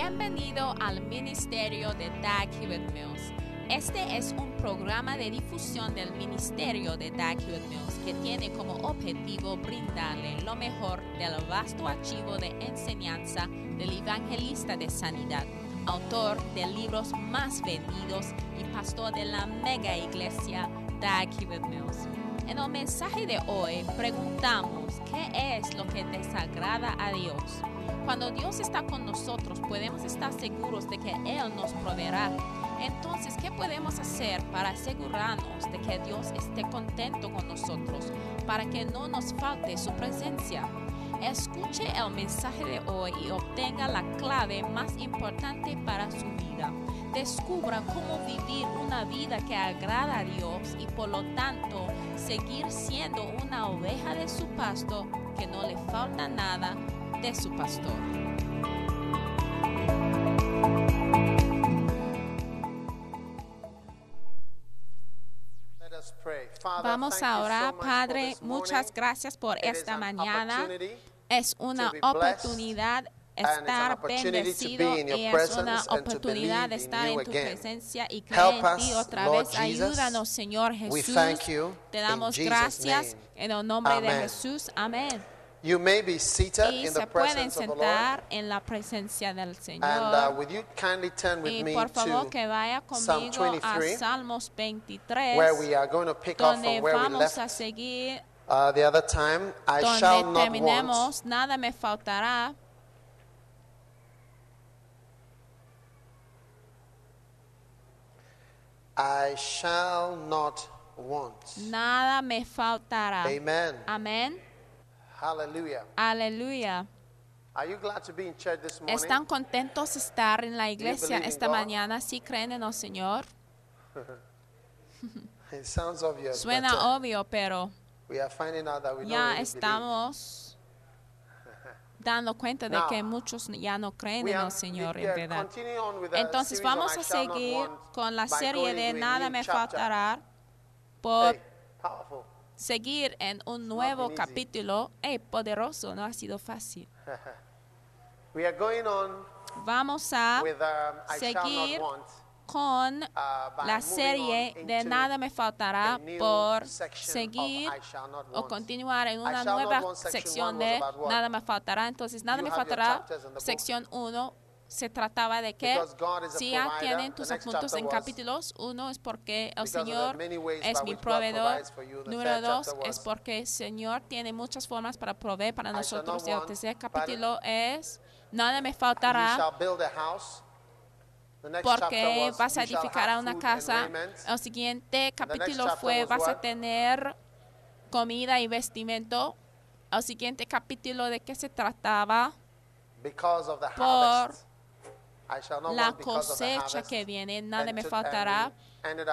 Bienvenido al Ministerio de Dag Hewitt Mills. Este es un programa de difusión del Ministerio de Dag Hewitt Mills que tiene como objetivo brindarle lo mejor del vasto archivo de enseñanza del evangelista de sanidad, autor de libros más vendidos y pastor de la mega iglesia Dag Hewitt Mills. En el mensaje de hoy preguntamos qué es lo que desagrada a Dios. Cuando Dios está con nosotros podemos estar seguros de que Él nos proveerá. Entonces, ¿qué podemos hacer para asegurarnos de que Dios esté contento con nosotros, para que no nos falte su presencia? Escuche el mensaje de hoy y obtenga la clave más importante para su vida. Descubra cómo vivir una vida que agrada a Dios y por lo tanto seguir siendo una oveja de su pasto que no le falta nada de su pastor. Vamos ahora, Padre, muchas gracias por esta an mañana. Es una oportunidad estar bendecido y es una oportunidad de estar en tu presencia y creer en ti otra vez. Ayúdanos, Señor Jesús. thank you Te damos gracias en el nombre de. Jesús. Amén. You may be seated Y in se the pueden presence of the Lord. sentar en la presencia del And uh, Señor. will you kindly turn with Y me por favor to vaya Psalm conmigo a 23, Salmos 23, where we are going to pick up donde from where we vamos a left seguir, uh, the other time. I shall donde not want. terminemos, nada me faltará. I shall not want. Nada me faltará. Amen. Amén. Hallelujah. Aleluya. Are you glad to be in church this morning? ¿Están contentos de estar en la iglesia esta mañana? ¿Sí creen en el Señor? It sounds obvious. Suena but, uh, obvio, pero we are finding out that we ya really estamos dando cuenta de Now, que muchos ya no creen en el Señor, en verdad. Entonces vamos a seguir con la serie de Nada me faltará por Hey. Seguir en un nuevo capítulo. Hey, poderoso, no ha sido fácil. We are going on Vamos a with um, seguir con uh, la serie de Nada me faltará por seguir o continuar en una nueva sección de? Nada me faltará. Entonces, Nada me faltará, sección 1 se trataba de que si ya tienen tus apuntos en capítulos, uno es porque el because of the Señor es mi proveedor. Número dos es porque el Señor tiene muchas formas para proveer para nosotros. Y el tercer capítulo es Nada me faltará porque vas a edificar a una casa. El siguiente capítulo fue vas a tener comida y vestimento. El siguiente capítulo de qué se trataba por harvest. I shall not la cosecha que viene, nada me faltará.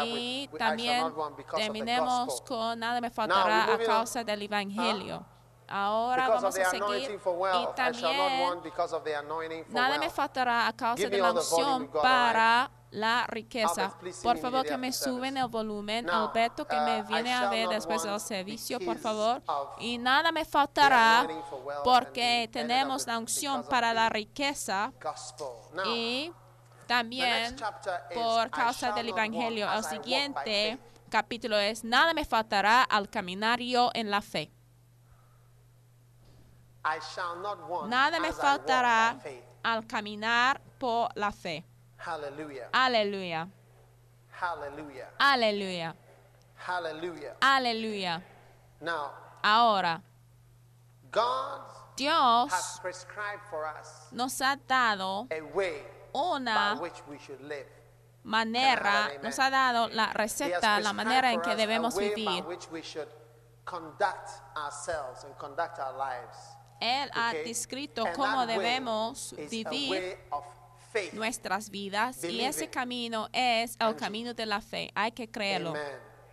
Y también terminemos con nada me faltará a causa del evangelio. Ahora vamos a seguir. y también Nada me faltará a causa de la unción para la riqueza. Por favor, que me suben el volumen. Alberto, que uh, me I viene a ver después del servicio, por favor. Y nada me faltará porque tenemos la unción para la riqueza y también por causa del evangelio. El siguiente capítulo es Nada me faltará al caminar yo en la fe. Nada me faltará al caminar por la fe. Hallelujah. Aleluya. Hallelujah. Aleluya. Hallelujah. Aleluya. Now, Ahora, God Dios has prescribed for us nos ha dado a way by una which we should live. manera, Amen. nos ha dado la receta, la manera en que debemos vivir. Él ha descrito cómo debemos vivir. Nuestras vidas y ese camino es el camino de la fe. Hay que creerlo.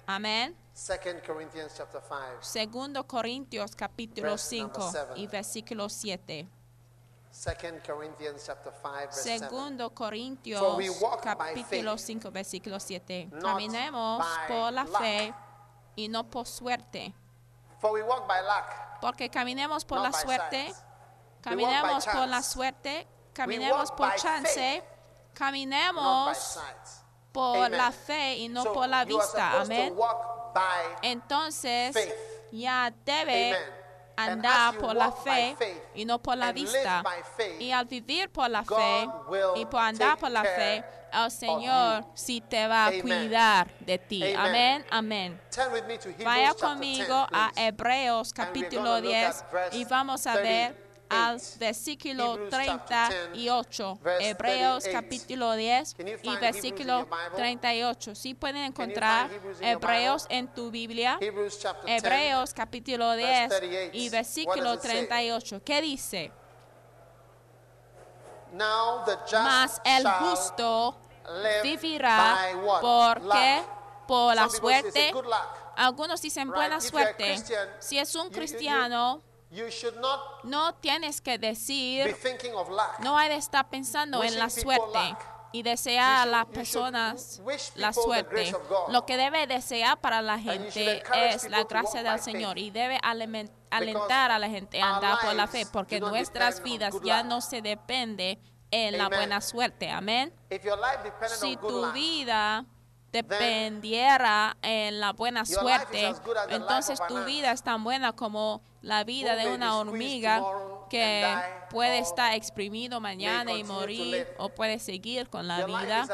Amén. 2 Corinthians chapter 5. Segundo Corintios capítulo Verse number 5 seven. y versículo 7. 2 Corinthians chapter 5 verse 7. Segundo Corintios For we walk by capítulo faith, 5 versículo 7. not Caminemos por la luck. fe y no por suerte. Porque caminemos por la suerte, caminemos por la suerte caminemos por chance, by caminemos por Amen. la fe y no So por la vista. Amén. Entonces faith. ya debe Amen. Andar por la fe faith y no por la vista. faith, Y al vivir por la God fe y por andar por la fe, el Señor sí te va a cuidar de ti. Amen. Amén, amén. Vaya conmigo 10, a. Hebreos capítulo gonna look 10 at verse y vamos a ver 38. Al versículo Hebrews chapter 38. 10, verse Hebreos 38. capítulo 10 Can you y versículo Hebrews in your Bible? 38. Sí pueden encontrar Hebreos en tu Biblia. Hebrews chapter 10, Hebreos capítulo 10 38. y versículo does it say? 38. ¿Qué dice? Mas el justo vivirá porque por la suerte. Algunos dicen buena suerte. Si es un cristiano, You should not no tienes que be decir, thinking of luck. no hay de estar pensando en la suerte y desear a las personas la suerte. Lo que debe desear para la gente es la gracia del Señor y debe alentar a la gente a andar por la fe porque nuestras vidas ya no se depende en la buena suerte. Amén. If your life depended Si tu luck, vida dependiera en la buena suerte, entonces tu vida es tan buena como la vida de una hormiga que puede estar exprimido mañana y morir o puede seguir con la vida.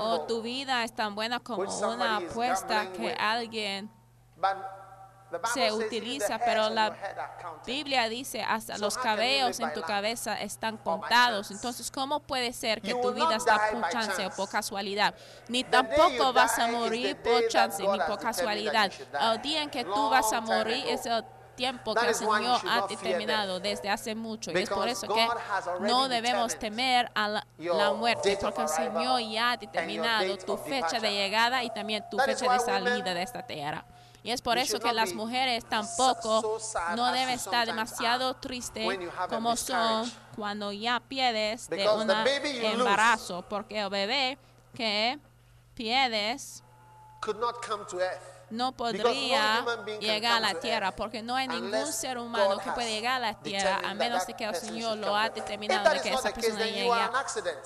O tu vida es tan buena como una apuesta que alguien se utiliza, pero la. Biblia dice hasta los cabellos en tu cabeza están by contados. Entonces, ¿cómo puede ser que tu vida está por chance o por casualidad? Ni tampoco vas a morir por chance ni por casualidad. El día en que tú vas a morir es el tiempo que el Señor ha determinado desde hace mucho. Y es por eso que no debemos temer a la, la muerte, porque el Señor ya ha determinado tu fecha de llegada y también tu fecha de salida de esta tierra. Y es por eso que las mujeres tampoco no deben estar demasiado tristes como son cuando ya pierdes de un embarazo, porque el bebé que pierdes no podría llegar a la tierra, porque no hay ningún ser humano que puede has llegar a la tierra a menos de que el Señor lo ha determinado de que esa persona llegue-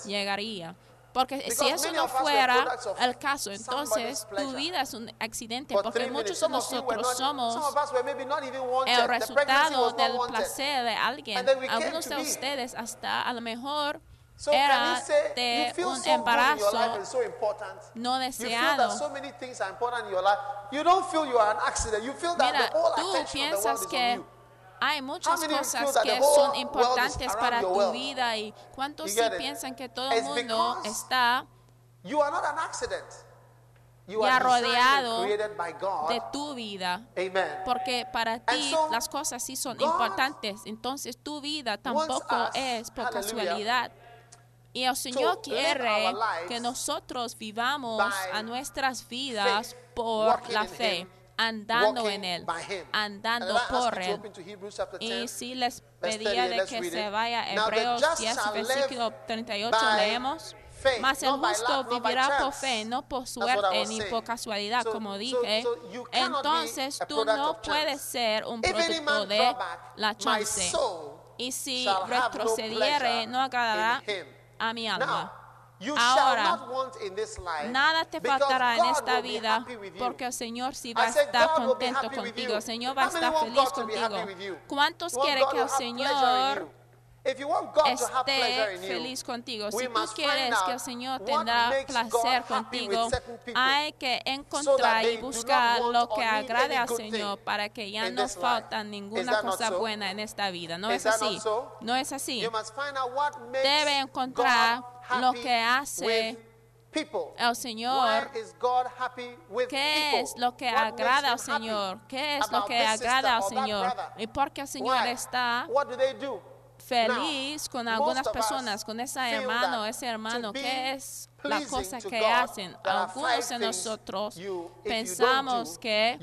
llegaría. Porque si Because eso many no fuera el caso, entonces tu vida es un accidente, porque muchos de nosotros somos el resultado del placer de alguien. Algunos de ustedes hasta a lo mejor era de un embarazo no deseado. that so many things are important in your life. You don't feel you are an accident. You feel that Mira, the whole tú piensas que you. Hay muchas cosas que son importantes para tu vida y cuántos sí piensan que todo el mundo está You are not an accident. You ya are rodeado by God. de tu vida. Amen. Porque para ti so, las cosas sí son God importantes. Entonces tu vida tampoco es por casualidad. Y el Señor quiere que nosotros vivamos a nuestras vidas por la fe, andando en Él, andando por Él. Y 10, si les pedía 38, de que se vaya a Hebreos just 10, shall versículo live 38, by leemos. Mas el justo vivirá por fe, no por suerte ni por casualidad, como dije. Entonces tú no puedes ser un producto de la chance. Y si retrocediere, no agradará a mi alma. Ahora, Nada te faltará en esta vida porque el Señor sí va a estar contento contigo. El Señor va a estar want feliz contigo. with you? ¿Cuántos quieren que el Señor esté feliz contigo. Si tú quieres find que el out Señor what tendrá placer contigo, hay que encontrar y buscar lo que agrade al Señor para que ya no falta ninguna cosa buena en esta vida. ¿No es así? No es así. Debe encontrar lo que hace el Señor. ¿Qué es lo que agrada al Señor? ¿Qué es lo que agrada al Señor? Y porque el Señor está feliz con algunas personas, con ese hermano, ese hermano que es las cosas que hacen. Algunos de nosotros pensamos que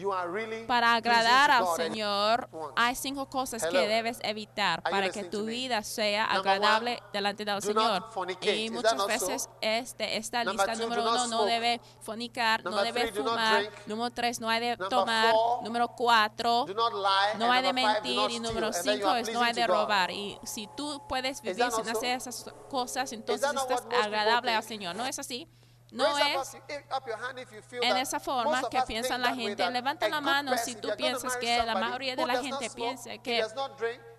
para agradar al Señor hay cinco cosas que debes evitar para que tu vida sea agradable delante del Señor. Y muchas veces este, esta lista número uno no debe fornicar, no debe fumar. Número tres, no hay de tomar. Número cuatro, no hay de mentir. Y número cinco es no hay de robar. Y si tú puedes vivir sin hacer esas cosas, entonces estás agradable al? Señor. ¿No es así? No es feel en that esa forma que us piensa think la gente. Levanta la mano si tú piensas que la mayoría de who la gente piensa que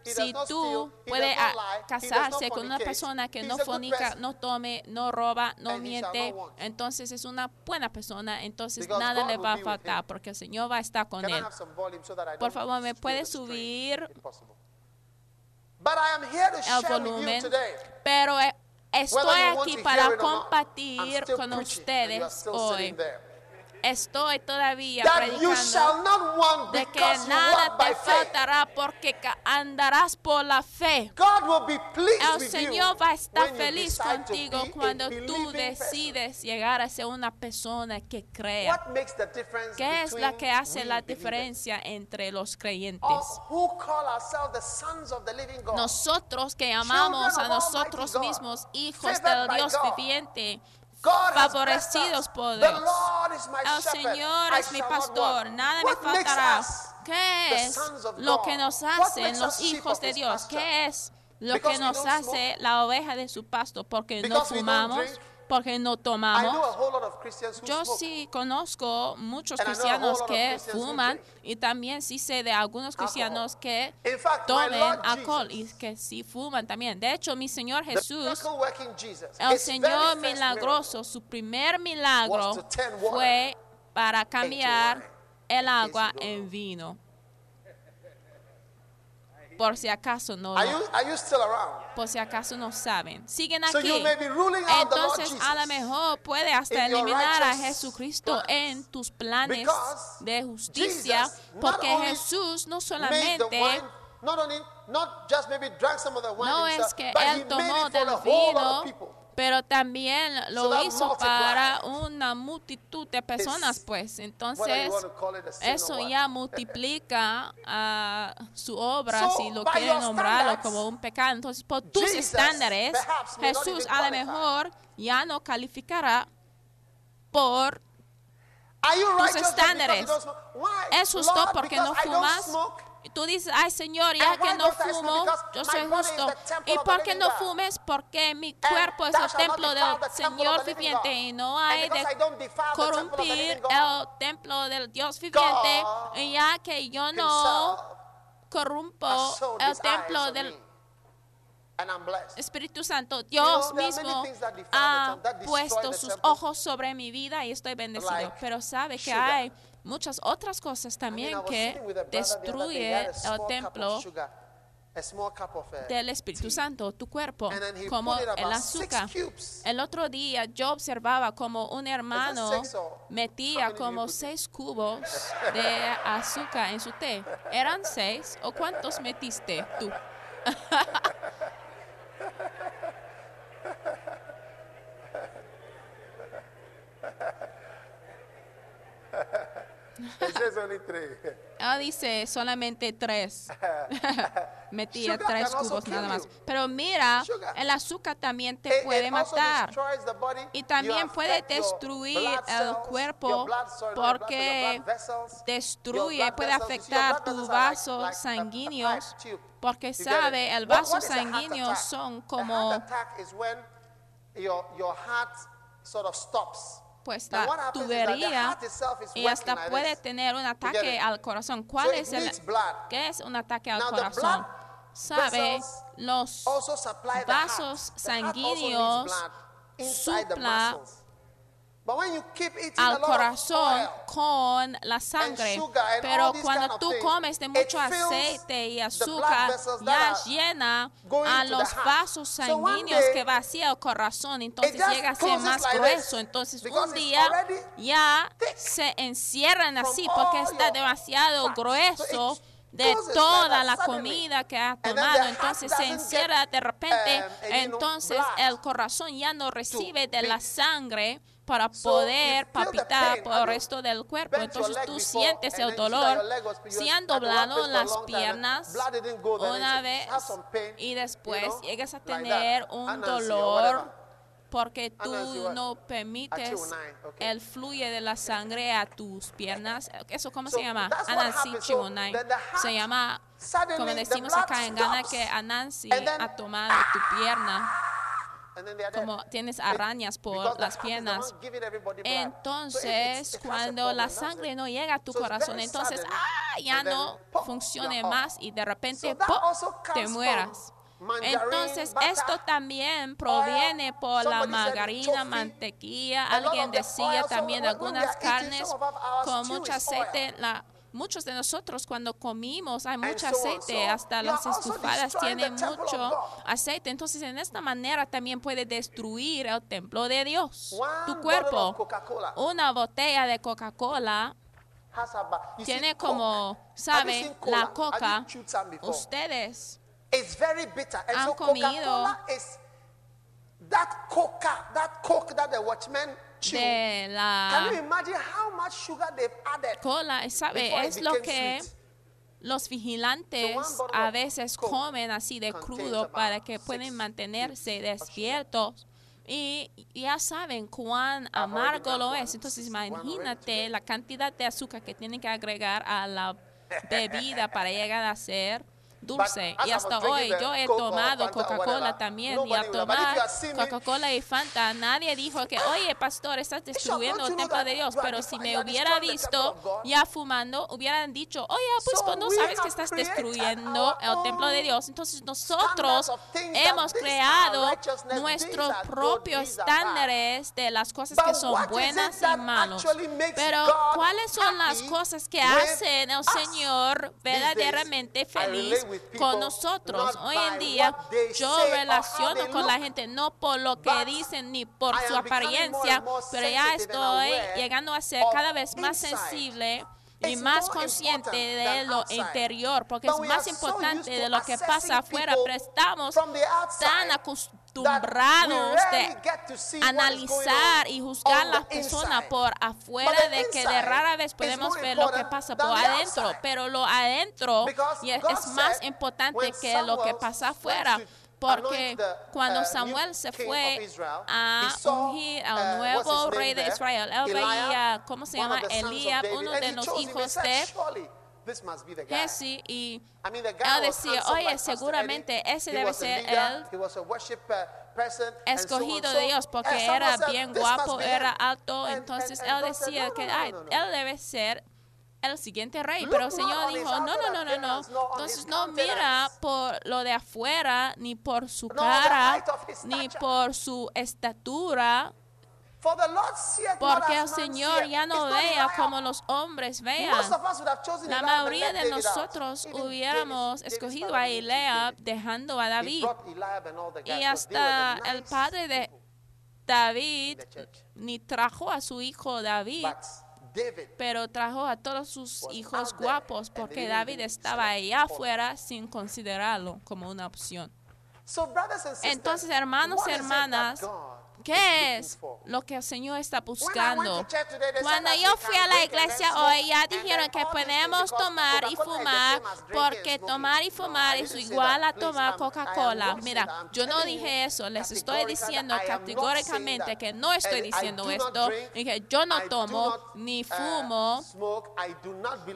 si tú puedes does not a- lie, he does not casarse con una persona que no fornica, no tome, no roba, no miente, entonces es una buena persona, entonces nada le va a faltar porque el Señor va a estar con él. Por favor, ¿me feel puede the strain, subir el volumen? today. Pero eh, estoy aquí para compartir con ustedes hoy. Estoy todavía predicando shall not want de que nada te faltará porque andarás por la fe. God will be pleased El Señor va a estar feliz contigo cuando tú decides llegar a ser una persona que crea. What makes the difference ¿Qué es la que hace la diferencia entre los creyentes? Us who call ourselves the sons of the living God. Nosotros que llamamos a nosotros mismos hijos del Dios viviente, favorecidos por Dios. El. Señor es mi pastor, nada me faltará. ¿Qué es lo que nos hacen los hijos de Dios? ¿Qué es lo que nos hace la oveja de su pasto? Porque no fumamos. Porque no tomamos. Yo sí conozco muchos cristianos que fuman y también sí sé de algunos cristianos que tomen alcohol y que sí fuman también. De hecho, mi Señor Jesús El Señor milagroso, su primer milagro fue para cambiar el agua en vino. Por si acaso no, Are you, are you still around? por si acaso no saben. Siguen So aquí. you may be ruling out the Lord Entonces, a lo mejor puede hasta eliminar a Jesucristo plans. en tus planes Because de justicia, Jesus porque Jesús no solamente no es que él tomó del vino. Pero también lo hizo para una multitud de personas, pues. Entonces, eso ya multiplica a su obra, si lo quieren nombrarlo como un pecado. Entonces, por tus estándares, Jesús a lo mejor ya no calificará por tus estándares. es justo porque no fumas. Tú dices, ay Señor, ya que no fumo, yo soy justo. ¿Y por qué no fumes? Porque mi cuerpo es el templo del Señor viviente y no hay de corrompir el templo del Dios viviente. Y ya que yo no corrompo el templo del. Espíritu Santo, Dios mismo ha puesto sus ojos sobre mi vida y estoy bendecido. Pero sabe que hay muchas otras cosas también que destruye el templo uh, del Espíritu. Santo, tu cuerpo, como el azúcar. El otro día yo observaba como un hermano metía como seis cubos de azúcar en su té. ¿Eran seis o cuántos metiste tú? Three. Ah, dice solamente tres. Metía Sugar tres cubos nada más. Pero mira, Sugar. el azúcar también te It- puede it matar. Y también puede destruir el cuerpo blood- porque vessels, destruye, puede afectar tus vasos like sanguíneos. Porque sabe, el vaso what sanguíneo son como your, your heart sort of stops. Tubería y hasta puede tener un ataque al corazón. ¿Cuál es el qué es un ataque al corazón? Sabe, los vasos sanguíneos supla al corazón con la sangre. Pero cuando tú comes de mucho aceite y azúcar, ya llena a los vasos sanguíneos que vacía el corazón. Entonces llega a ser más grueso. Entonces un día ya se encierran así porque está demasiado grueso de toda la comida que ha tomado. Entonces se encierra de repente. Entonces el corazón ya no recibe de la sangre para poder palpitar por el resto del cuerpo. Entonces tú sientes el dolor. Si han doblado las piernas una vez y después llegas a tener un dolor porque tú no permites el fluye de la sangre a tus piernas. ¿Eso cómo se llama? Anansi Chimonai. Oh se llama, como decimos acá en Ghana, que Anansi ha tomado tu pierna como tienes arañas por las piernas. Entonces, cuando la sangre no llega a tu corazón, entonces ah, ya no funciona más y de repente ¡pop! te mueras. Entonces, esto también proviene por la margarina, mantequilla. Alguien decía también algunas carnes con mucho aceite. La Muchos de nosotros cuando comimos hay mucho aceite, hasta las estufadas tienen mucho aceite. Entonces en esta manera también puede destruir el templo de Dios. Tu cuerpo, una botella de Coca-Cola tiene como, saben, la coca. Ustedes han comido. That coca, that coke that the watchman de la cola, ¿sabe? Es lo que los vigilantes a veces comen así de crudo para que puedan mantenerse despiertos. Y ya saben cuán amargo lo es. Entonces imagínate la cantidad de azúcar que tienen que agregar a la bebida para llegar a ser dulce. Y hasta hoy yo he tomado Coca-Cola también. Y al tomar Coca-Cola y Fanta, nadie dijo que, oye, pastor, estás destruyendo el templo de Dios. Pero si me hubiera visto ya fumando, hubieran dicho, oye, pues, pues no sabes que estás destruyendo el templo de Dios. Entonces nosotros hemos creado nuestros propios estándares de las cosas que son buenas y malas. Pero ¿cuáles son las cosas que hacen el Señor verdaderamente feliz? con nosotros. Hoy en día yo relaciono con la gente no por lo que dicen ni por su apariencia, pero ya estoy llegando a ser cada vez más sensible y más consciente de lo interior, porque es más importante de lo que pasa afuera, pero estamos tan acostumbrados de analizar y juzgar a las personas por afuera de que de rara vez podemos ver lo que pasa por adentro, pero lo adentro y es, más importante que lo que pasa afuera porque cuando Samuel se fue a ungir a un nuevo rey de Israel, él veía, ¿cómo se llama? Elías, uno de los hijos de Jesse y él decía, oye, seguramente ese debe ser él escogido de Dios porque era bien guapo, era alto, entonces él decía que Ay, él debe ser el siguiente rey, pero el Señor dijo, no, no, no, no, no, entonces no mira por lo de afuera, ni por su cara, ni por su estatura, porque el Señor ya no vea como los hombres vean. La mayoría de nosotros hubiéramos escogido a Eliab dejando a David. Y hasta el padre de David ni trajo a su hijo David, pero trajo a todos sus hijos guapos porque David estaba allá afuera sin considerarlo como una opción. Entonces, hermanos y hermanas, ¿Qué es lo que el Señor está buscando? Cuando yo fui a la iglesia hoy, ya dijeron que podemos tomar y fumar porque tomar y fumar es igual a tomar Coca-Cola. Mira, yo no dije eso, les estoy diciendo categóricamente que no estoy diciendo esto, y yo no tomo ni fumo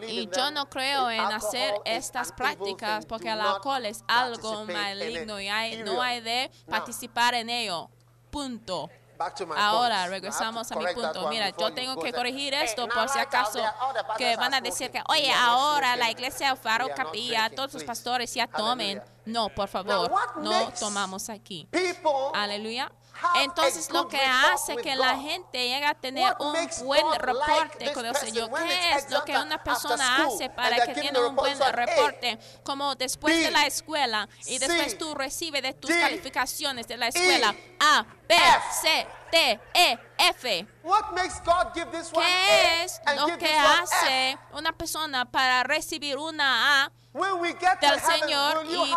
y yo no creo en hacer estas prácticas porque el alcohol es algo maligno y hay, no hay de participar en ello punto. Ahora regresamos a mi punto. Mira, yo tengo que corregir esto por si acaso que van a decir que, oye, ahora la iglesia Faro Capilla, todos los pastores ya tomen. No, por favor, no tomamos aquí. Aleluya. Entonces lo que hace que la gente llegue a tener un buen reporte con el Señor. ¿Qué es lo que una persona hace para que tenga un buen reporte? Como después de la escuela y después tú recibes de tus calificaciones de la escuela A, B, C, T, E, F. ¿Qué es lo que hace una persona para recibir una A del Señor y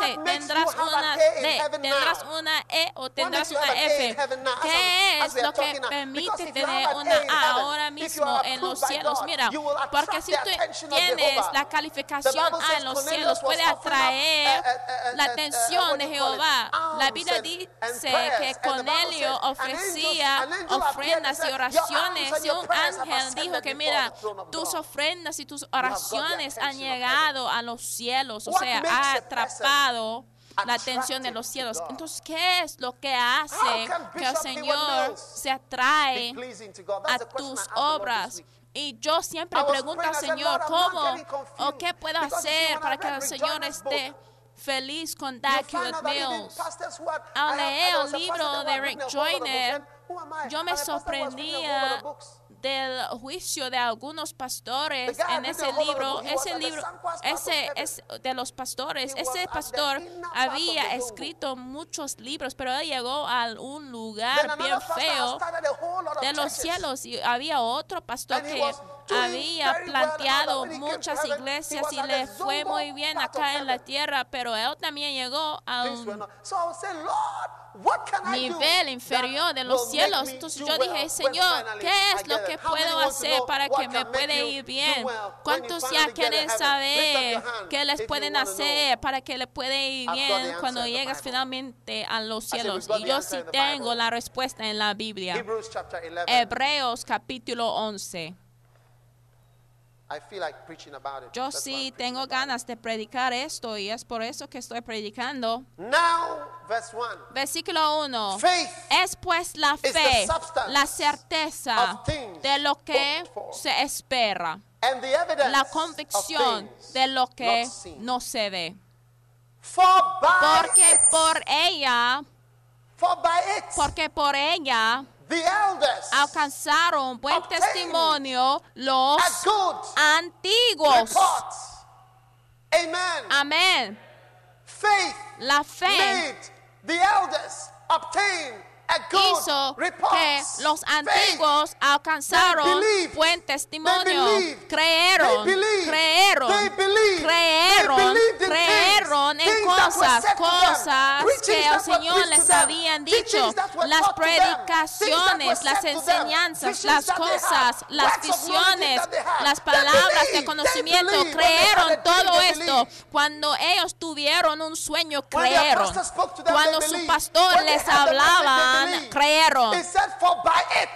a in D, heaven tendrás now? una E o tendrás makes you una have an A in F. heaven now? As ¿Qué I'm- as es we are lo que talking now? permite Because if you tener have an una A A ahora mismo en los cielos? Mira, porque si tú tienes la calificación A en los cielos, puede atraer la atención de? Jehová. La Biblia dice que Cornelio ofrecía angel- ofrendas y said, "Your oraciones y un ángel dijo que mira, tus God." ofrendas y tus oraciones han llegado a los cielos, o sea, ha atrapado la atención de los cielos. Entonces, ¿qué es lo que hace que el Señor se atrae a tus obras? Y yo siempre pregunto al Señor, "Lord, I'm not ¿cómo getting confused." o qué puedo hacer para que el Señor esté feliz con even Mills? Al leer el libro de Rick Joyner, yo me sorprendía del juicio de algunos pastores en ese libro, ese libro, ese es de los pastores, ese pastor había escrito muchos libros, pero él llegó a un lugar bien feo de los cielos y había otro pastor que había planteado muchas iglesias y le fue muy bien acá en la tierra, pero él también llegó a un nivel inferior de los cielos. Entonces yo dije, Señor, ¿qué es lo que puedo hacer para que me pueda ir bien? ¿Cuántos ya quieren saber qué les pueden hacer para que le puede ir bien cuando llegas finalmente a los cielos? Y yo sí tengo la respuesta en la Biblia. Hebrews chapter 11. Hebreos capítulo 11. I feel like preaching about it. Yo That's sí tengo ganas de predicar esto y es por eso que estoy predicando. Now, verse 1. Versículo 1. Faith Es pues la fe, la certeza de lo que se espera, and the evidence la convicción de lo que no se ve. For by Porque it, por ella, for by it, porque por ella the elders alcanzaron buen Obtained testimonio los a good antiguos. report. Amen. Amén. Faith La fe made the elders obtain hizo que los antiguos alcanzaron buen testimonio. Creyeron, creyeron, creyeron, creyeron en cosas, cosas que el Señor les habían Teachings dicho, las predicaciones, las enseñanzas, las cosas, las visiones, las palabras de conocimiento, creyeron todo esto. Cuando ellos tuvieron un sueño, creyeron. Cuando su pastor les had believed. creyeron.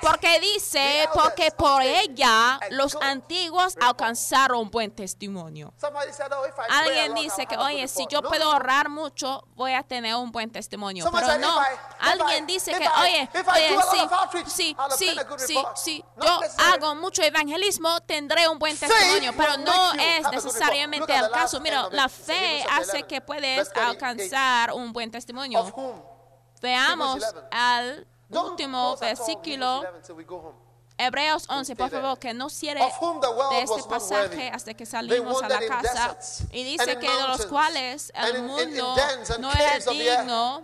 Porque dice, porque por ella los antiguos alcanzaron buen testimonio. Oh, Alguien dice que, oye, si yo puedo ahorrar mucho, voy a tener un buen testimonio. Pero no, alguien dice que, oye, oye, sí, sí, sí, sí, yo hago mucho evangelismo, tendré un buen testimonio, pero no es necesariamente el caso. Mira, la fe hace 11, que puedes 38. alcanzar un buen testimonio. Veamos Hebrews 11. al último versículo. Hebrews 11 till we go home. Hebreos 11, por favor, que no cierre de este pasaje hasta que salimos a la casa. Y dice que de los cuales el mundo no era digno,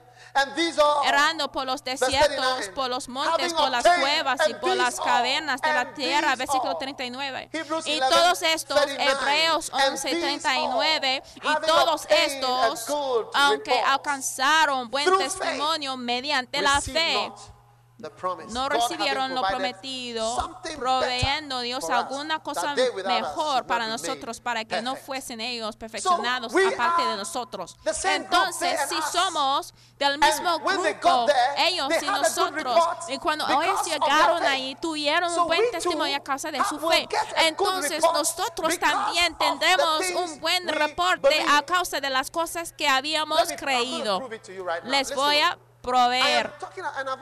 errando por los desiertos, 39, por los montes, por las cuevas y por las cavernas de la tierra, versículo all. 39. Hebrews Y 11, todos estos, 39, Hebreos and 11, these 39, all, y todos estos, aunque alcanzaron buen testimonio mediante la fe. No recibieron lo prometido, proveyendo Dios alguna cosa mejor para nosotros, para que no fuesen ellos perfeccionados aparte de nosotros. Entonces, si somos del mismo grupo, ellos y nosotros, y cuando ellos llegaron ahí, tuvieron un buen testimonio a causa de su fe. Entonces, nosotros también tendremos un buen reporte a causa de las cosas que habíamos creído. Les voy a proveer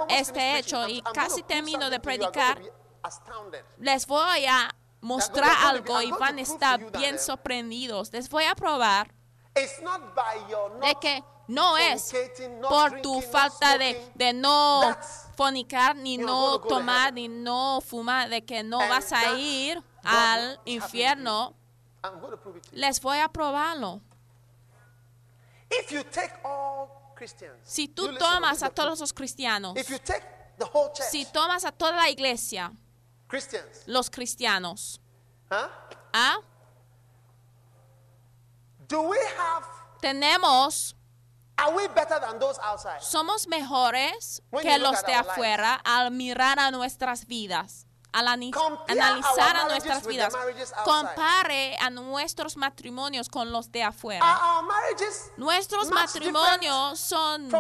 este hecho y casi termino de predicar. les voy a mostrar algo y van a estar bien sorprendidos. Les voy a probar de que no es por tu falta de, de no fornicar, ni no tomar, ni no fumar, de que no vas a ir al infierno. Les voy a probarlo. Si tú tomas a todos los cristianos, si tomas a toda la iglesia, los cristianos? ¿ah? tenemos, somos mejores que los de afuera al mirar a nuestras vidas. Al analizar a nuestras vidas, compare a nuestros matrimonios con los de afuera. Nuestros matrimonios son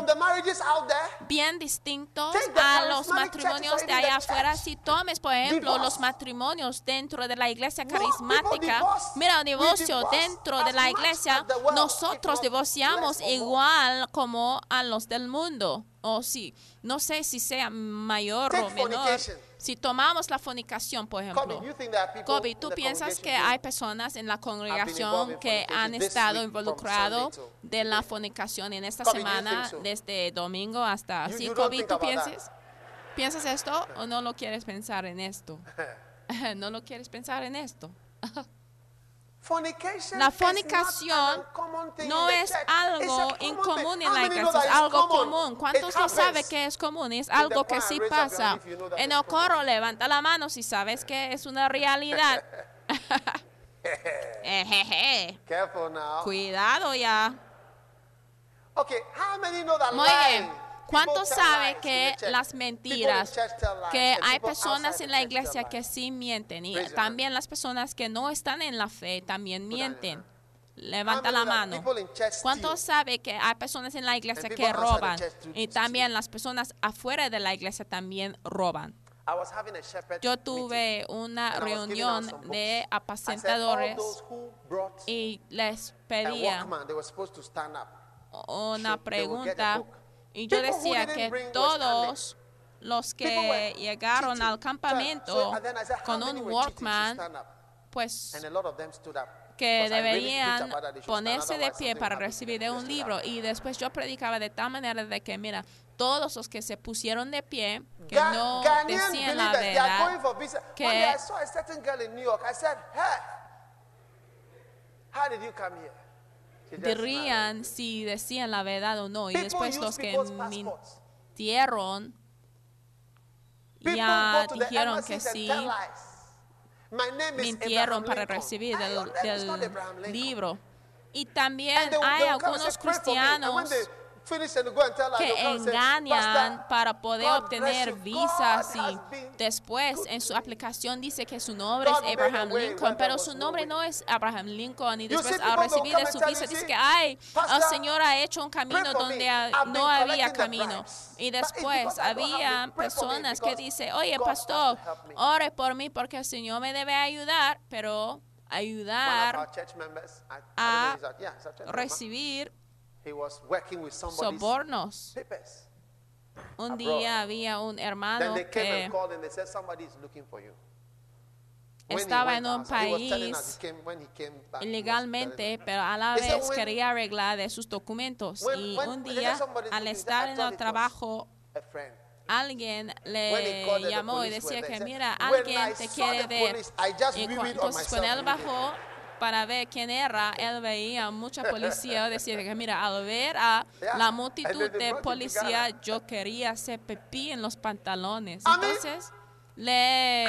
bien distintos a los matrimonios de allá afuera. Si tomes, por ejemplo, los matrimonios dentro de la iglesia carismática, mira, el divorcio dentro de la iglesia, nosotros divorciamos igual como a los del mundo. O sí, no sé si sea mayor o menor. Si tomamos la fornicación, por ejemplo. Kobe, ¿tú piensas que hay personas en la congregación que han estado involucrados de la fornicación en esta semana, desde domingo hasta... You- ¿Sí, you don't Kobe, tú piensas? ¿Piensas esto o no lo quieres pensar en esto? ¿No lo quieres pensar en esto? La fornicación no es algo incomún en la iglesia, es algo común. ¿Cuántos no saben que es común? Es algo que sí pasa. En el coro, levanta la mano si sabes que es una realidad. Ejeje. Careful now. Cuidado ya. Okay, how many know that Muy bien. People ¿Cuántos tell saben lies in que las mentiras, que hay personas en la iglesia que sí mienten y también las personas que no están en la fe también mienten? Levanta la mano. ¿Cuántos sabe que hay personas en la iglesia que roban y también las personas afuera de la iglesia también roban? Yo tuve una reunión de apacentadores y les pedía una pregunta. Y yo decía que todos los que llegaron al campamento con un Walkman, pues que deberían ponerse de pie para recibir de un libro. Y después yo predicaba de tal manera de que mira todos los que se pusieron de pie que no decían la verdad que- dirían si decían la verdad o no y después los que mintieron ya dijeron que sí mintieron para recibir del, del libro. Y también hay algunos cristianos que engañan "Pastor, para poder obtener visas y después en su me." aplicación dice que su nombre es Abraham Lincoln, pero su no nombre no es Abraham Lincoln y después al recibir de su visa dice "See, que ay, el Señor ha hecho un camino donde no había camino. Y después había personas que because dice, oye pastor, to help me." ore por mí porque el Señor me debe ayudar, pero ayudar a recibir He was working with somebody's sobornos. papers. Un día había un Then hermano they came que and called and they said somebody is looking for you. When he estaba went en un outside, he was telling us país he came- when he came back, he was ilegalmente, us. pero a la said, vez when- quería arreglar de sus documentos. when- Y when- un día, somebody's al looking, estar en el was trabajo, A friend. alguien When he le called and the llamó y police were decía there, que said, mira, "When alguien te saw quiere the ver. police, I just Y viewed cu- it on entonces cuando él bajó para ver quién era, él veía mucha policía. Decía que mira, al ver a la multitud de policía, yo quería hacer pipí en los pantalones. Entonces le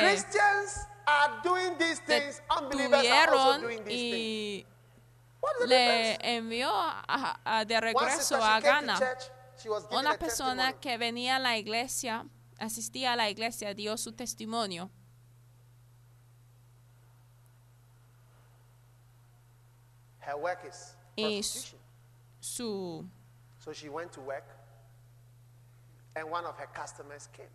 detuvieron y le envió a- a- de regreso a Ghana. Una persona que venía a la iglesia, asistía a la iglesia, dio su testimonio. Her work is Y prostitution. su So she went to work, and one of her customers came.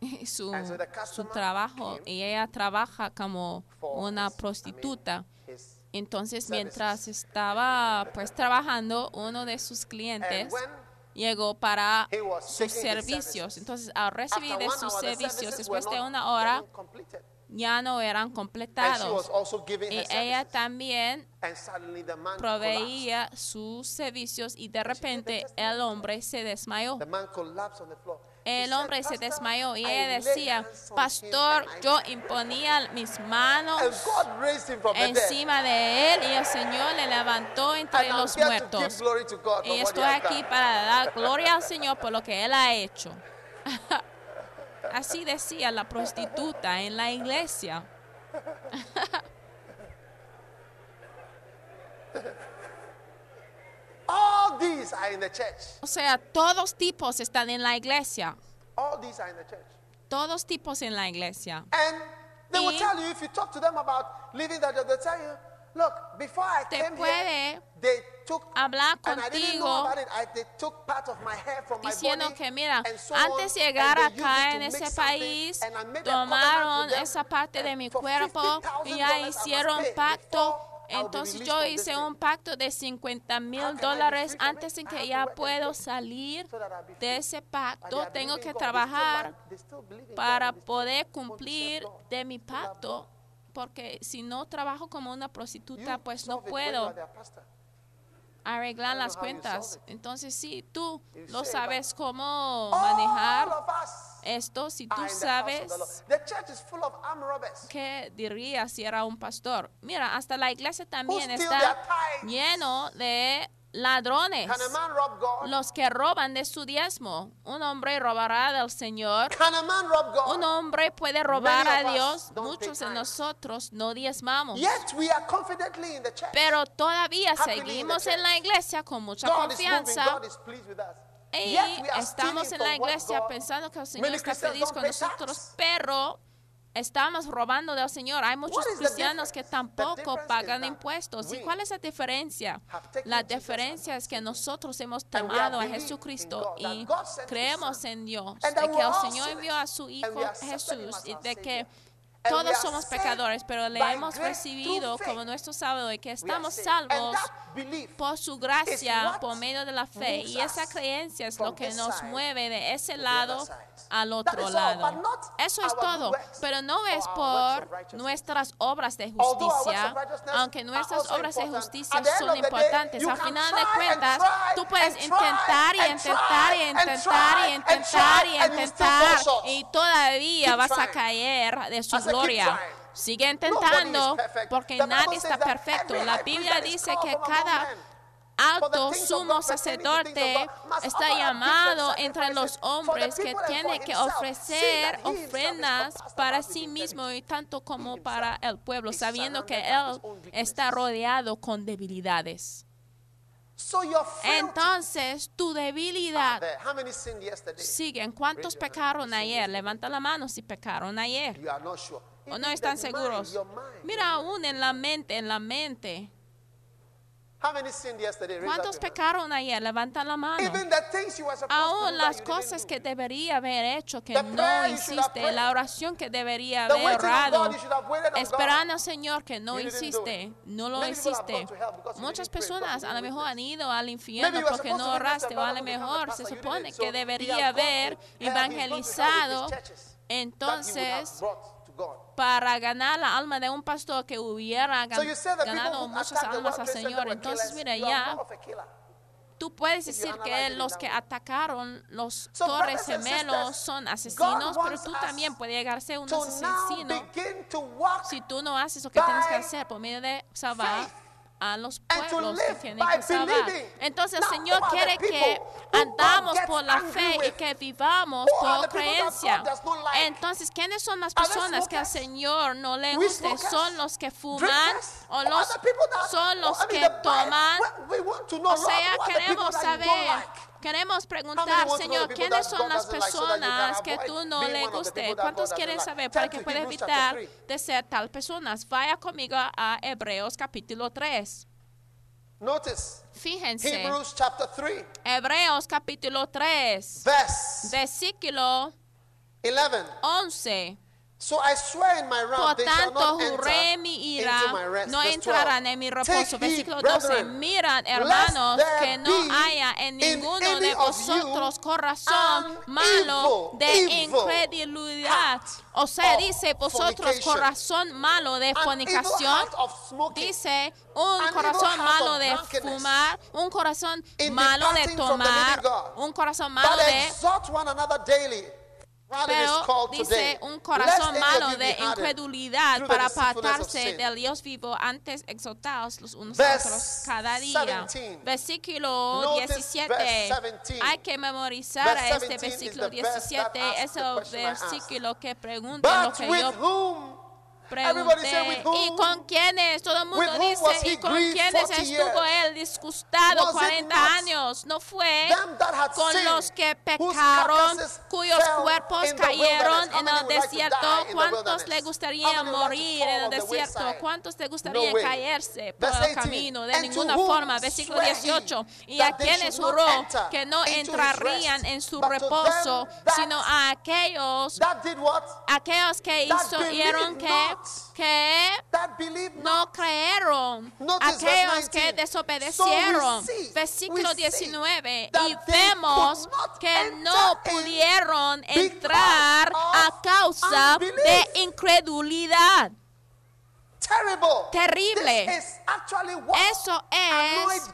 su, And so the su customer trabajo came y ella trabaja como for una his- I mean, prostituta. his- Entonces, mientras estaba pues trabajando, uno de sus and clientes when llegó para he was sus taking his servicios. services, Entonces, al recibir after de one sus hour, the servicios, services were después de not una hora, getting completed. Ya no eran completados. Y her ella también And suddenly the man collapsed. proveía sus servicios y de repente el hombre se desmayó. The man collapsed on the floor. el hombre se "Pastor, desmayó y ella decía, pastor, yo died." imponía mis manos encima de él y el Señor le levantó entre los muertos. Y estoy aquí para dar gloria al Señor por lo que Él ha hecho. Así decía la prostituta en la iglesia. All these are in the church. O sea, todos tipos están en la iglesia. All these are in the church. Todos tipos en la iglesia. And they will Y- tell you if you talk to them about leaving that they'll tell you, Te came here, puede they took hablar contigo diciendo que mira, antes de llegar acá en ese país, tomaron esa parte de mi cuerpo $50,000 y ya hicieron pacto. Entonces yo hice un pacto de 50 How mil dólares antes I que ya puedo salir de ese pacto. Tengo que trabajar para poder cumplir de mi pacto. Porque si no trabajo como una You prostituta, pues no puedo arreglar las cuentas. Entonces, sí, tú You lo sabes cómo manejar esto. Si tú sabes The church is full of armed robbers. qué diría si era un pastor. Mira, hasta la iglesia también está lleno de ladrones. Los que roban de su diezmo. Un hombre robará del Señor. Un hombre puede robar a Dios. Muchos de nosotros no diezmamos. Pero todavía seguimos en la iglesia con mucha confianza. Y estamos en la iglesia pensando que el Señor está feliz con nosotros, pero estamos robando del Señor. Hay muchos cristianos que tampoco pagan impuestos. ¿Y cuál es la diferencia? La diferencia es que nosotros hemos tomado a Jesucristo y creemos en Dios, de que el Señor envió a su Hijo Jesús y de que todos somos pecadores, pero le hemos recibido como nuestro salvo y que estamos salvos por su gracia, por medio de la fe. Y esa creencia es lo que nos mueve de ese lado al otro lado. Eso es todo, pero no es por nuestras obras de justicia, aunque nuestras obras de justicia son importantes. Al final de cuentas, tú puedes intentar y intentar y intentar y intentar y intentar y todavía vas a caer de su gloria. Sigue intentando porque nadie está perfecto. La Biblia dice que cada alto sumo sacerdote está llamado entre los hombres que tiene que ofrecer ofrendas para sí mismo y tanto como para el pueblo, sabiendo que él está rodeado con debilidades. So your Entonces, tu debilidad. How many sinned yesterday? siguen. ¿Cuántos Raise pecaron ayer? Levanta la mano si pecaron ayer. You are not sure. ¿O no están mind, seguros? your mind, Mira, mind. aún en la mente, en la mente. How many sinned yesterday? Raise up ¿Cuántos your pecaron ayer? Levanta la mano. Even the things you were supposed to Aún do las that you cosas didn't que debería haber hecho, que The no prayer you should have hiciste, prayed. la oración que debería The haber waiting on orado, God, you should have waited on esperando al Señor que no You didn't do hiciste, it. no lo Many people have hiciste. gone to hell because you Muchas didn't pray, because personas you a lo mejor han ido al Maybe infierno you were porque supposed no to witness oraste, o a lo a mejor pastor, se you supone que debería haber to hell, he's gone to hell with evangelizado. his churches that you would have Entonces, brought to God. Para ganar la alma de un pastor que hubiera gan- So ganado muchas almas al Señor. Entonces, mira, ya. Tú puedes decir que los que atacaron los So, torres gemelos son asesinos, pero tú también puedes llegar a ser un asesino si tú no haces lo que tienes que hacer por medio de salvar a los pueblos que tienen que salvar. Entonces el Señor quiere que andamos por la fe y que vivamos por creencia. Entonces, ¿quiénes son las personas que al? Señor no le guste? ¿Son los que fuman o los, son los que toman? O sea, queremos saber? Queremos preguntar, Señor, ¿quiénes son las personas que tú no le guste? ¿Cuántos quieren saber para que chapter evitar de ser tal personas? Vaya conmigo a Hebreos capítulo 3. Notice Fíjense, Hebrews chapter 3, Hebreos capítulo 3, verse versículo 11. 11. So I swear in my Por wrath, they shall tanto, not juré enter mi into my ira, rest. no Verse entrarán 12. en mi Take reposo. heed, Versículo 12. brethren, Mirad, lest hermanos, there que no be haya en in ninguno any de of vosotros corazón an malo evil, de evil incredulidad. heart O sea, of dice vosotros fornication. corazón malo de An evil fornicación. heart of smoking. Dice un An corazón evil heart malo of de drunkenness. fumar, un corazón In malo de departing from the tomar, living God. un corazón malo But de exhort one another daily. Pero dice un corazón malo de incredulidad para apartarse del Dios vivo antes exhortados los unos a otros cada día. 17. Versículo Notice 17. verse 17. Hay que memorizar este 17 is versículo the verse that 17. asks Es el versículo que pregunta lo que yo pregunté. ¿Y con quiénes? Todo el mundo dice. ¿Y con quiénes 40 estuvo él disgustado Was it 40 not años? No fue that con los que pecaron, cuyos cuerpos cayeron en el desierto. ¿Cuántos How gustaría morir en el desierto? ¿Cuántos les gustaría caerse por el 18. camino? De ninguna forma. Versículo swear he 18. Y a not juró que no entrarían en su reposo, sino a aquellos aquellos que hicieron que. Que no creyeron, aquellos que 19. desobedecieron. Versículo we see 19. that Y vemos que no pudieron entrar a causa de incredulidad. Terrible. Eso es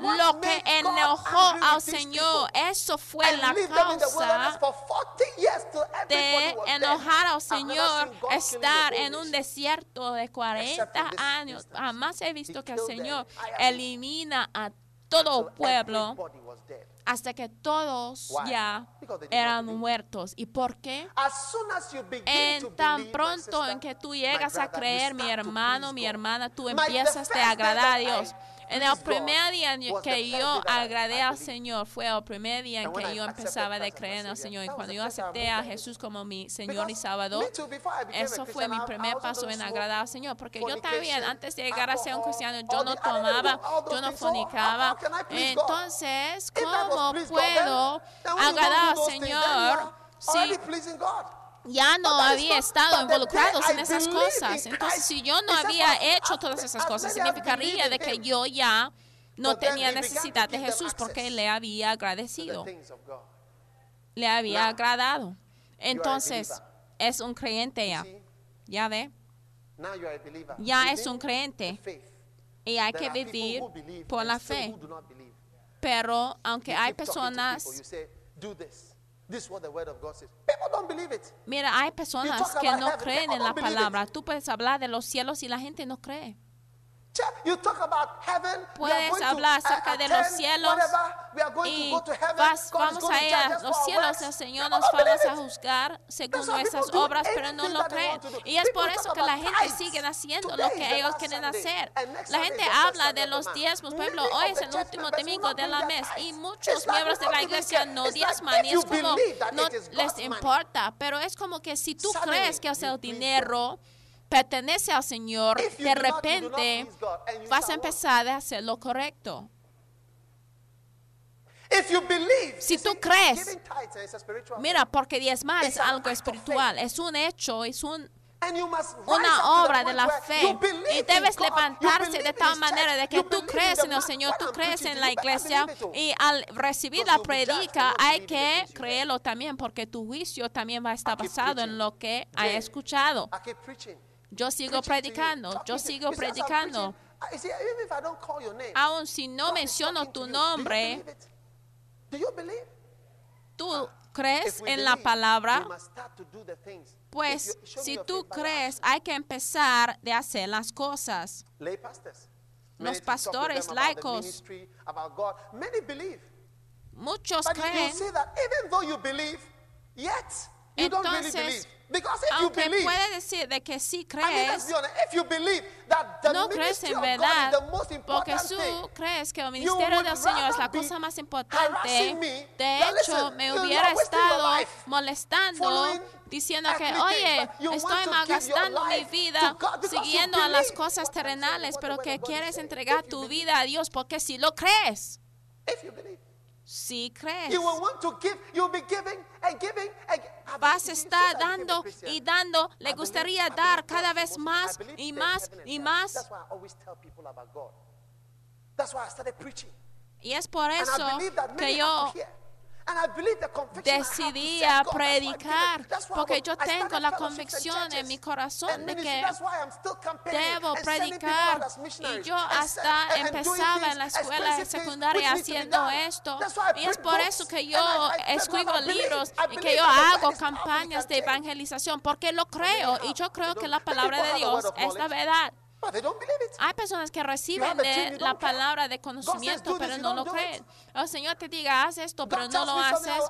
lo que enojó al Señor. Eso fue la causa for 40 years till everybody de enojar al Señor estar en un desierto de 40 in this años. Jamás he visto que el. Señor elimina a todo pueblo. Hasta que todos Why? ya eran muertos. ¿Y por qué? En tan pronto en que tú llegas a creer, mi hermano, mi hermana, tú empiezas a agradar a Dios. En el primer día que yo agradé al. Señor fue el primer día en que yo empezaba my creer en el Señor. Y cuando yo acepté a. Jesús como mi Señor y Salvador, a eso fue mi primer paso en agradar al Señor, porque yo también, antes de llegar a ser un cristiano, yo no tomaba, yo no fornicaba. Entonces, ¿cómo puedo agradar al Señor are ya no había estado involucrados en esas cosas. Entonces, si yo no había hecho as- todas esas as cosas, significaría de que yo ya no tenía necesidad de Jesús porque le había agradecido, le había agradado. Entonces, es un creyente ya. Ya ve, ya es un creyente. y hay que vivir por la fe. Pero aunque hay personas you say, do this. This is what the word of God says. People don't believe it. Mira, hay personas que no heaven, creen en la palabra. Tú puedes hablar de los cielos y la gente no cree. Puedes hablar acerca de los cielos y vas- vamos a ir a los cielos, el Señor nos don't va believe a juzgar según nuestras obras, pero no lo creen. Y es por talk eso que about la gente sigue haciendo lo que ellos quieren hacer. La gente habla de los diezmos, Many hoy es el último domingo de la mes y muchos miembros de la iglesia no diezman y es como no les importa, pero es como que si tú crees que you el dinero pertenece al Señor, de repente vas a empezar a hacer lo correcto. If you believe, Si tú crees, Mira, porque diezmar es algo espiritual, es un hecho, es un, una obra de la fe. Y debes levantarse de tal manera de que tú crees en el Señor, tú crees en la iglesia. y al recibir la predica hay que creerlo también porque tu juicio también va a estar basado en lo que hay escuchado. Yo sigo predicando, yo sigo predicando. Aun si no menciono tu nombre, tú crees If we en la palabra, pues si tú crees, hay que empezar de hacer las cosas. Los pastores laicos. Muchos creen, Entonces. Because if you aunque believe, puede decir de que sí crees, be honest, if you believe that the no crees en verdad, is the most porque important tú thing, crees que el you ministerio del Señor es la cosa más importante. me De hecho, listen, me hubiera estado molestando diciendo que, oye, you estoy to malgastando mi vida you siguiendo a las cosas terrenales, pero que quieres entregar you tu believe. vida a Dios porque si lo crees. You. Si crees, You will want to give, you'll be giving and giving and became a dando y dando. Le gustaría dar cada vez más y más y más. Y es por eso que yo decidí a predicar porque yo tengo la convicción en mi corazón de que debo predicar. y yo hasta empezaba en la escuela secundaria haciendo esto. Y es por eso que yo escribo libros y que yo hago campañas de evangelización porque lo creo y yo creo que la palabra de Dios es la verdad. But they don't believe it. Hay personas que reciben de la palabra de conocimiento, says, "Do pero this", you no lo creen. El Señor te diga, haz esto, pero no lo haces.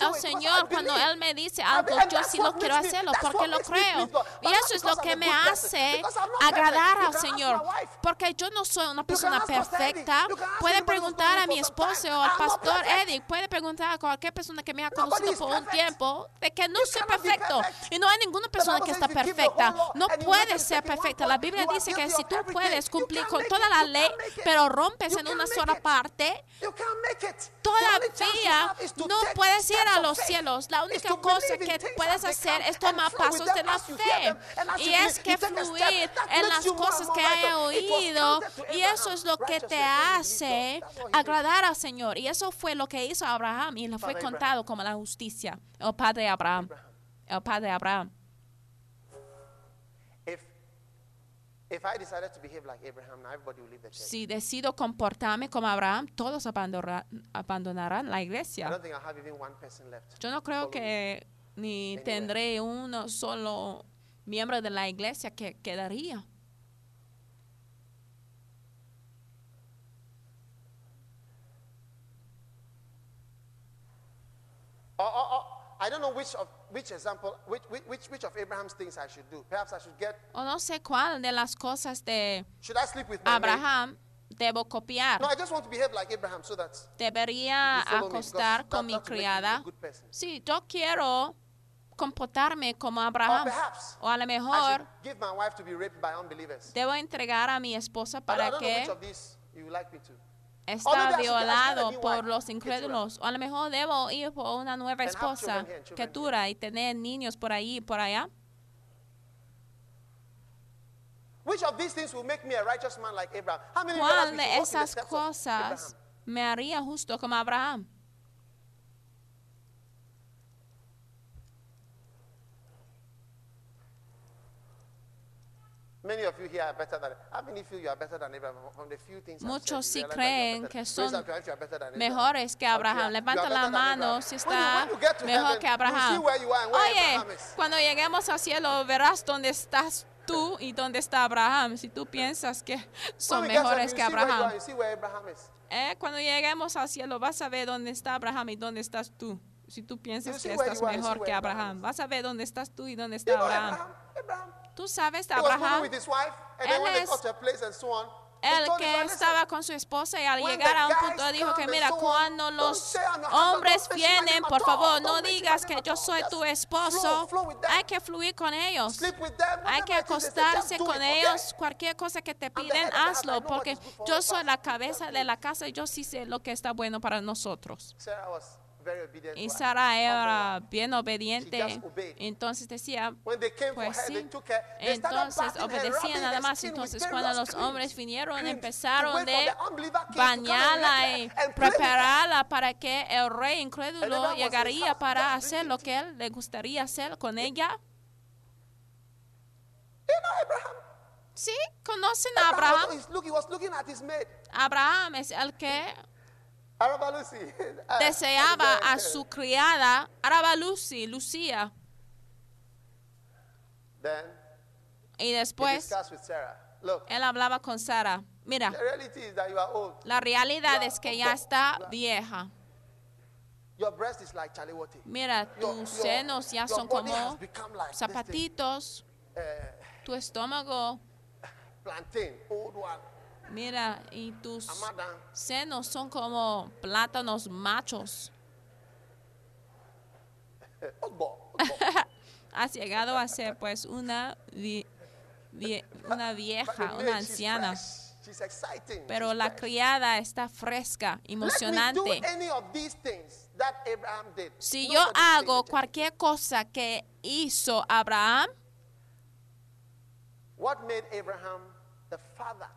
El Señor, cuando. Él me dice algo, yo sí lo quiero hacerlo porque lo creo. Y eso es lo que me hace agradar al Señor. Porque yo no soy una persona perfecta. Puede preguntar a mi esposo o al pastor. Eddie. Puede preguntar a cualquier persona que me ha conocido por un tiempo de que no soy perfecto. perfect. Y no hay ninguna persona que está perfecta. No puedes ser perfecta. La Biblia are dice que si tú puedes You cumplir can't con make toda it. la ley, pero rompes en una sola parte, todavía no puedes ir a los cielos. La única cosa que puedes hacer es tomar pasos de la fe. Y es que fluir en las cosas que was oído. Y eso es lo que te he hace he agradar al Señor. Y eso fue lo que hizo Abraham y le fue contado como la justicia. El padre. Abraham. El padre Abraham. Si decido comportarme como Abraham, todos abandonarán, abandonarán la I iglesia. Yo no creo que ni Anywhere. tendré uno solo miembro de la iglesia que quedaría. Or, or, or, I don't know which of which example, which, which which of Abraham's things I should do. Perhaps I should get. O no sé cuál de las cosas de Should I sleep with maid? Abraham debo copiar. No, I just want to behave like Abraham so that Debería me, acostar that- con mi criada. a good person. Sí, yo quiero comportarme como Abraham. perhaps O a lo I mejor should give my wife to be raped by unbelievers. debo entregar a mi esposa I don't, I para don't que está violado por los incrédulos. O a lo mejor debo ir por una nueva esposa, children Ketura, y tener niños por ahí y por allá. Which of these things will make me a righteous man like Abraham? How many realize ¿Cuál de esas cosas me haría justo como Abraham? Many of you here are better than. How many feel you are better than Abraham from the few things? I've Muchos sí creen better- que son mejores que Abraham. you are Levanta better la than mano Abraham. si está mejor que Abraham. Oye, cuando lleguemos al cielo verás dónde estás tú y dónde está Abraham. Si tú piensas que son mejores que Abraham. Eh, cuando lleguemos al cielo vas a ver dónde está Abraham y dónde estás tú. Si tú piensas que estás mejor que Abraham vas a ver dónde estás tú y dónde está Abraham. Tú sabes Abraham, Él es el que wife, "Listen, estaba con su esposa y al llegar a un punto dijo que mira, cuando los hombres vienen, por favor, no digas que yo soy tu esposo. Hay que fluir con ellos. Hay que acostarse con ellos. Cualquier cosa que te piden, hazlo. Porque yo soy la cabeza de la casa y yo sí sé lo que está bueno para nosotros. Y Sara era bien obediente. Entonces decía, When they came pues sí. Entonces obedecía nada más. Entonces cuando los hombres vinieron, empezaron de bañarla y prepararla para que el rey incrédulo llegaría para hacer lo que él le gustaría hacer con ella. Sí, conocen a Abraham Abraham. es el que deseaba and then, a su criada, Araba Lucy, Lucía. Then Y después. Look, él hablaba con Sara. Mira, la realidad es que ya está vieja. Your breast is like. Mira, Your- tus senos ya son como like zapatitos, Eh, tu estómago, plantain, old one. Mira, y tus senos son como plátanos machos. Has llegado a ser pues una, vie- vie- una But the vieja, una anciana. pero la criada está fresca, emocionante. Si yo hago cualquier cosa que hizo Abraham, What made Abraham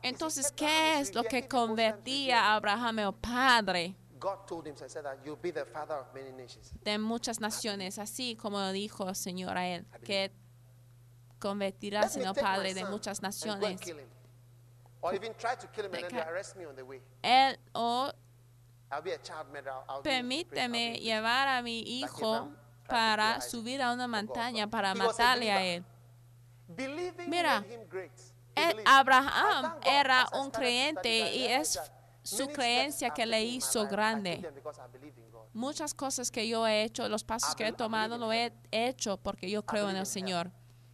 entonces, ¿qué es lo que convertía a Abraham en padre God told him, so he said that you'll be the father of many nations. de muchas naciones, así como dijo el Señor a él, que convertirás en el padre de muchas naciones. Él, oh, I'll permíteme llevar a mi hijo para subir a una God. montaña para matarle a él. Mira, I Abraham era un creyente y es su creencia que le hizo grande. them because I believe in God. Muchas cosas que yo he hecho, los pasos que he tomado, lo he hecho porque yo creo en el Señor.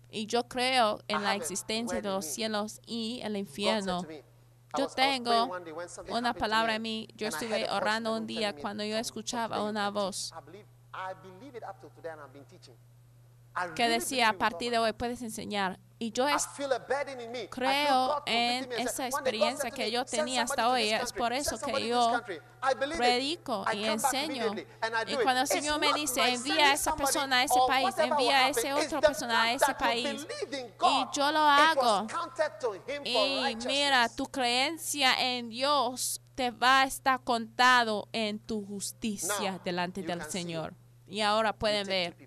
Y yo creo en I la existencia de los cielos y el infierno. Yo tengo una palabra en mí. Yo estuve orando un día cuando yo "From- from escuchaba una can teach." voz que decía, de hoy puedes enseñar. Y yo creo en esa said, "One day God experiencia que yo "Send tenía hasta hoy. Es por eso que yo country." I believe it. predico y enseño. Y cuando el Señor me dice, envía a esa persona a ese país, envía a otro the persona a ese país. Y yo lo hago. Y mira, tu creencia en Dios te va a estar contado en tu justicia delante del. Señor. Y ahora pueden ver,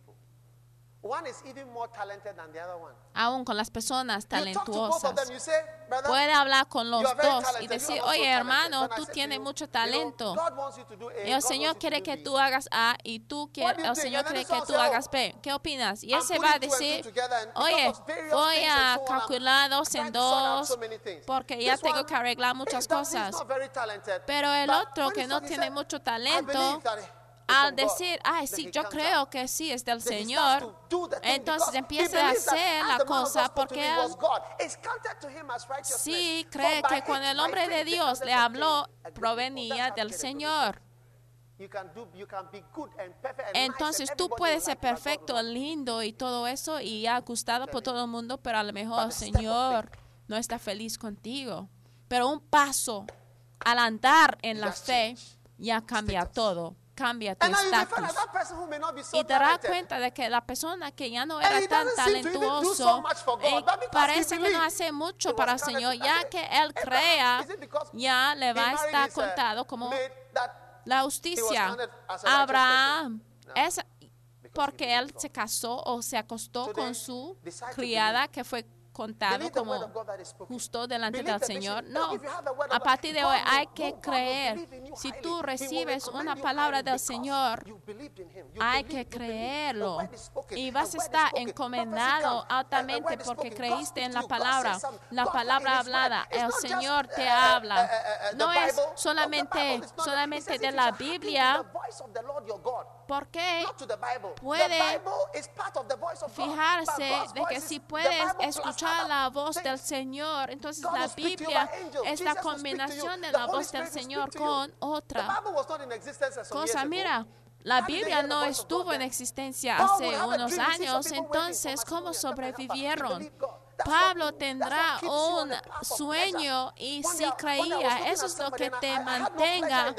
aún con las personas You talk to both of them, talentuosas, you say, brother, puede hablar con los dos y decir, oye talented." hermano, tú tienes mucho talento. Y el Señor quiere que tú hagas A y tú you el? Señor quiere que tú hagas "Oh, B. ¿Qué opinas? Y él se va a decir, oye, voy a calcular dos en dos porque ya tengo que arreglar muchas cosas. Pero el otro que no tiene mucho "I talento, al from God." decir, ay, sí, yo creo que sí es del Señor, entonces empieza a hacer la cosa porque él sí cree que cuando el hombre de Dios le habló, provenía del Señor. Entonces tú puedes ser perfecto, lindo y todo eso y ya gustado por todo el mundo, pero a lo mejor el Señor no está feliz contigo. Pero un paso al andar en la fe ya cambia todo, cambia tu estatus. Y te darás cuenta de que la persona que ya no era tan talentuoso eh, parece que no hace mucho para el Señor, ya que él crea, ya le va a estar uh, contado como la justicia. Abraham, es porque él se casó o se acostó con su criada que fue contado como justo delante del Señor. No, a partir de hoy hay que creer. Si tú recibes una palabra del Señor, hay que creerlo. Y vas a estar encomendado altamente porque creíste en la palabra, la palabra hablada. El Señor te uh, habla. uh, uh, uh, No es solamente, solamente de la Biblia, porque puede fijarse de que si puedes escuchar la voz del. Señor, entonces la Biblia es la combinación de la voz del Señor con otra. Cosa. Mira, la Biblia no estuvo en existencia hace unos años, entonces, ¿cómo sobrevivieron? Pablo tendrá un sueño y One sí day I- one day I was creía, eso es lo que te mantenga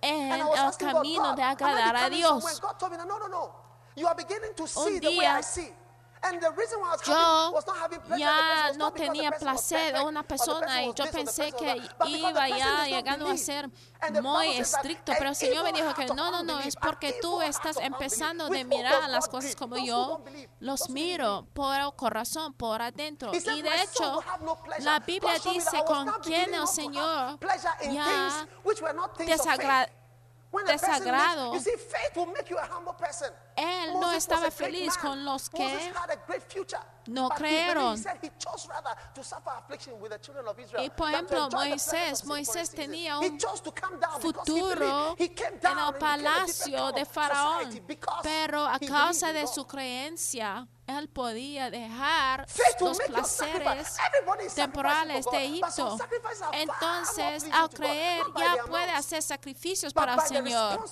en el camino de agradar a Dios. Un día, Yo ya no tenía placer en una persona person y yo pensé que iba ya llegando a ser muy estricto, pero el Señor me dijo que no, no, no, es porque tú estás empezando de mirar las cosas como yo los miro por corazón, por adentro. Y "My de hecho, will have no pleasure." la Biblia dice con beginning el Señor ya things which were not things of desagra- faith. When a person desagrado. Él no estaba feliz con los que no creyeron. He said he chose rather to suffer affliction with the children of Israel Y por ejemplo, Moisés, Moisés tenía un futuro en el palacio de of Faraón, pero a causa de su creencia él podía dejar los placeres temporales de Egipto. Entonces, al creer, ya puede hacer sacrificios para el Señor.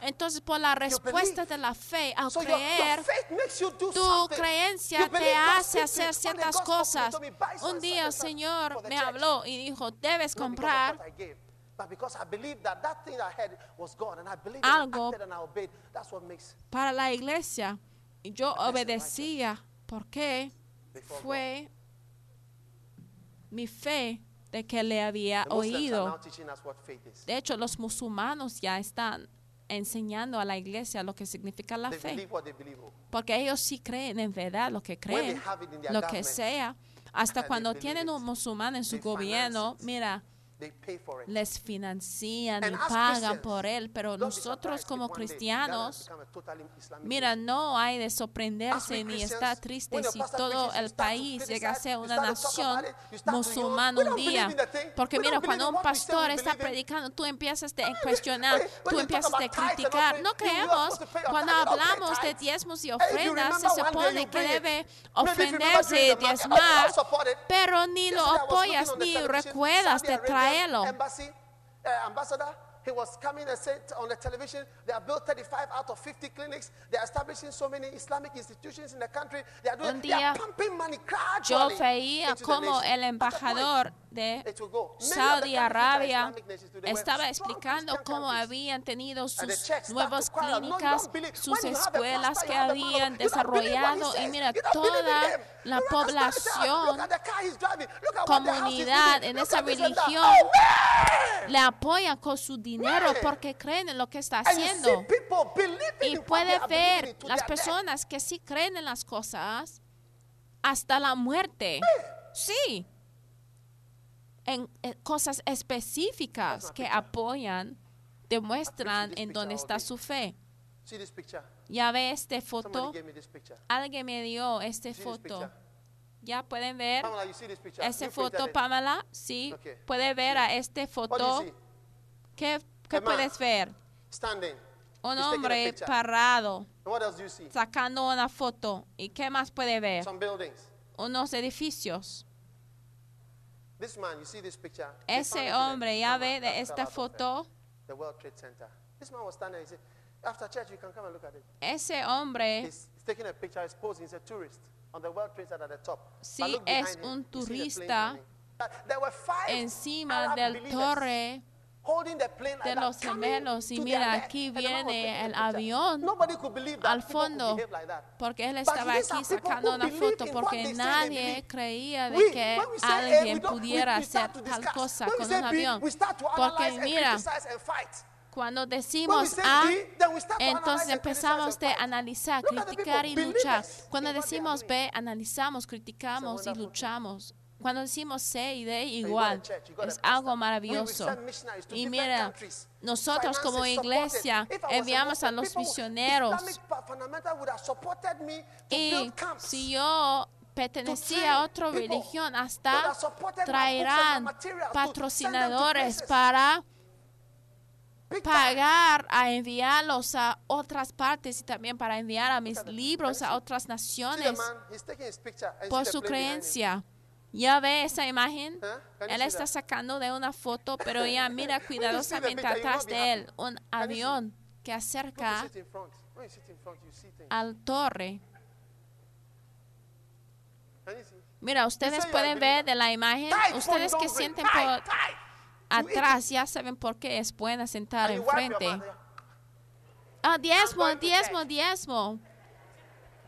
Entonces, por la respuesta de la fe, al So creer, tu creencia te hace hacer ciertas cosas. told me, "Buy so Un día el Señor me church." habló y dijo, debes comprar Algo. para la iglesia. Y yo obedecía. ¿Por qué? Before Fue mi fe de que le había oído. De hecho, los musulmanes ya están enseñando a la iglesia lo que significa la fe. Porque ellos sí creen en verdad lo que creen, lo que sea. Hasta cuando tienen un musulmán en su gobierno, mira, Les financian y pagan por él, pero nosotros como cristianos, mira, no hay de sorprenderse ni estar triste si todo el país llega a ser una nación musulmana un día. Porque mira, cuando un pastor está predicando, tú empiezas a cuestionar, tú empiezas talk a criticar. No creemos, cuando hablamos de diezmos y ofrendas, se supone que debe during y diezmar, pero ni lo apoyas ni recuerdas de Arabian traerlo. Embassy, uh, ambassador, he was coming and said on the television, they have built 35 out of 50 clinics. They are establishing so many Islamic institutions in the country. They are doing, Un they are pumping money Yo gradually veía into the como el embajador de Saudi Arabia estaba explicando cómo habían tenido sus nuevas to cry out, "No, you clínicas, sus escuelas que habían desarrollado y mira, toda. La población comunidad en esa religión Oh, le apoyan con su dinero porque creen en lo que está haciendo. Y puede ver las personas que sí creen en las cosas hasta la muerte. Sí. En, en cosas específicas que apoyan, demuestran en dónde está su fe. Ya ve esta Somebody foto. Alguien me dio esta this foto. Ya pueden ver printed foto. Pamela. Sí. Okay. Puede ver a esta you foto. ¿Qué, qué puedes ver? Standing. Un hombre parado, And what else do you see? sacando una foto. ¿Y qué más puede ver? Unos edificios. This man, you see this picture? They Ese hombre, the ya ve de esta foto, "After church, you can come and look at it." ese hombre He's, taking a picture. He's posing. He's a tourist on the World Trade Center at the top. Sí, But look behind es him, un you see the plane turista There were five encima Arab del believers torre holding the plane like de los coming gemelos. Y to mira, aquí death. And the man was viene taking el the picture. avión Nobody could believe that al people could fondo, behave like that. porque él estaba these aquí sacando una believe foto in porque what they say they nadie believe. creía de We- que when we say A, we alguien don't- we- pudiera we start hacer to tal discuss. cosa When we con say un avión. we start to Porque and mira, criticize and fight. Cuando decimos A, entonces empezamos de analizar, criticar y luchar. Cuando decimos. B, analizamos, criticamos y luchamos. Cuando decimos C y D, igual. Es algo maravilloso. Y mira, nosotros como iglesia enviamos a los misioneros. Y si yo pertenecía a otra religión, hasta traerán patrocinadores para. Pagar a enviarlos a otras partes y también para enviar a mis libros a otras naciones. And por su creencia. ¿Ya ve esa imagen? Él está sacando de una foto, pero ya mira cuidadosamente atrás de él un avión que acerca al torre. Mira, ustedes pueden ver de la imagen, ustedes que sienten por Atrás ya saben por qué es buena sentar enfrente. yeah. Ah, diezmo, diezmo, diezmo.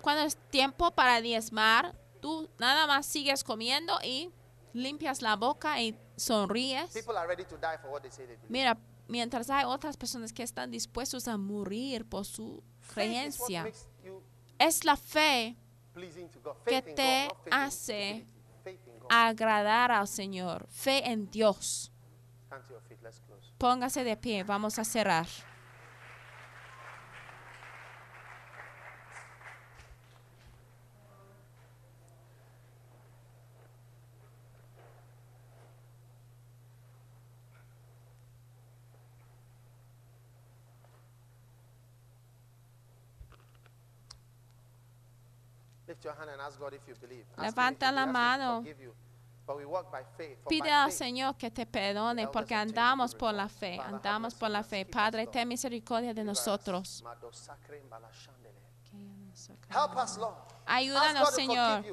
Cuando es tiempo para diezmar, tú nada más sigues comiendo y limpias la boca y sonríes. Mira, mientras hay otras personas que están dispuestos a morir por su creencia. Es la fe que te hace agradar al Señor. Fe en Dios. Póngase de pie, vamos a cerrar. Levanta la mano. Pide al Señor que te perdone porque andamos por la fe, andamos por la fe. Padre, ten misericordia de nosotros. Ayúdanos, Señor.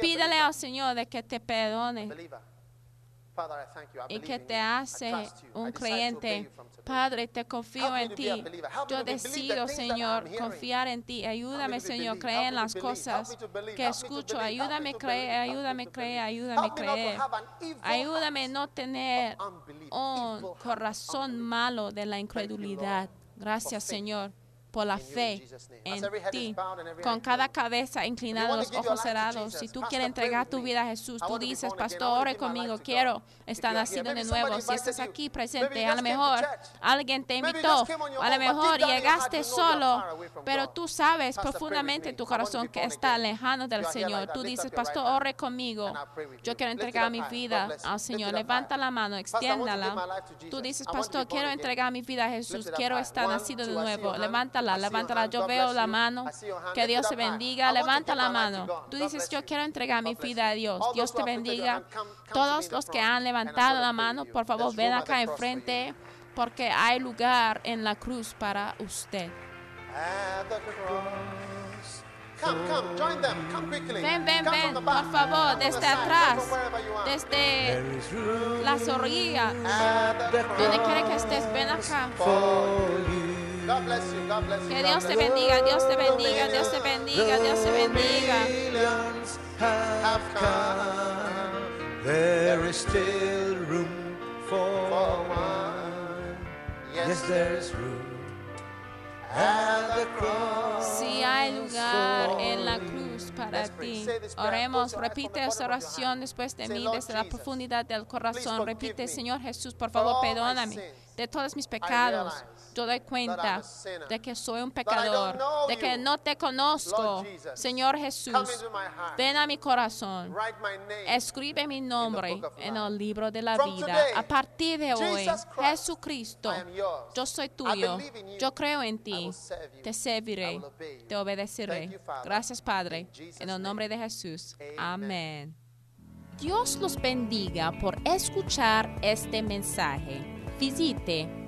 Pídele al Señor de que te perdone y que te hace un today. Padre, te confío en ti. Yo decido, Señor, confiar en ti. Ayúdame, Señor, creer en las cosas que escucho. Ayúdame a creer, ayúdame a creer, ayúdame a creer. Ayúdame no tener un corazón malo de la incredulidad. Gracias, Señor, por la fe en ti. Con cada cabeza inclinada, los ojos cerrados. Si tú quieres entregar tu vida a Jesús, tú dices, Pastor, ore conmigo, quiero estar nacido de nuevo. Si estás aquí presente, a lo mejor alguien te invitó, a lo mejor llegaste solo, pero tú sabes profundamente me. en tu corazón que está lejano del Señor. Tú dices, Pastor, ore conmigo. Yo quiero entregar mi vida al Señor. Levanta la mano, extiéndala. Tú dices, Pastor, quiero entregar mi vida a Jesús. Quiero estar nacido de nuevo. hand. Levántala, levántala. Yo veo la mano. Que Dios te bendiga. Levanta la mano. Tú dices, yo quiero entregar mi vida a. Dios. Dios te bendiga. Todos los que han levantado la mano, por favor, ven acá enfrente porque hay lugar en la cruz para usted. At the cross. Come, come, join them. Come quickly. Ven, ven, Come ven, por favor, desde atrás, desde las orillas, donde quiera que estés, ven acá. For you. God bless you. God bless you. Que God Dios te bless you. bendiga, Dios te bendiga, Dios te bendiga, Dios te bendiga. Millions have Have come. There is still room for For one. one. Yes, Yes, there is room at the cross. Si hay lugar en la cruz para ti, oremos, repite esta oración después de mí, desde la profundidad del corazón. Repite, Señor Jesús, por favor, perdóname de todos mis pecados. Yo doy cuenta de que soy un pecador, de que no te conozco. Señor Jesús, ven a mi corazón. Escribe mi nombre en el libro de la vida. A partir de hoy, Jesucristo, yo soy tuyo. Yo creo en ti. Te serviré. Te obedeceré. Gracias, Padre. En el nombre de Jesús. Amén. Dios los bendiga por escuchar este mensaje. Visite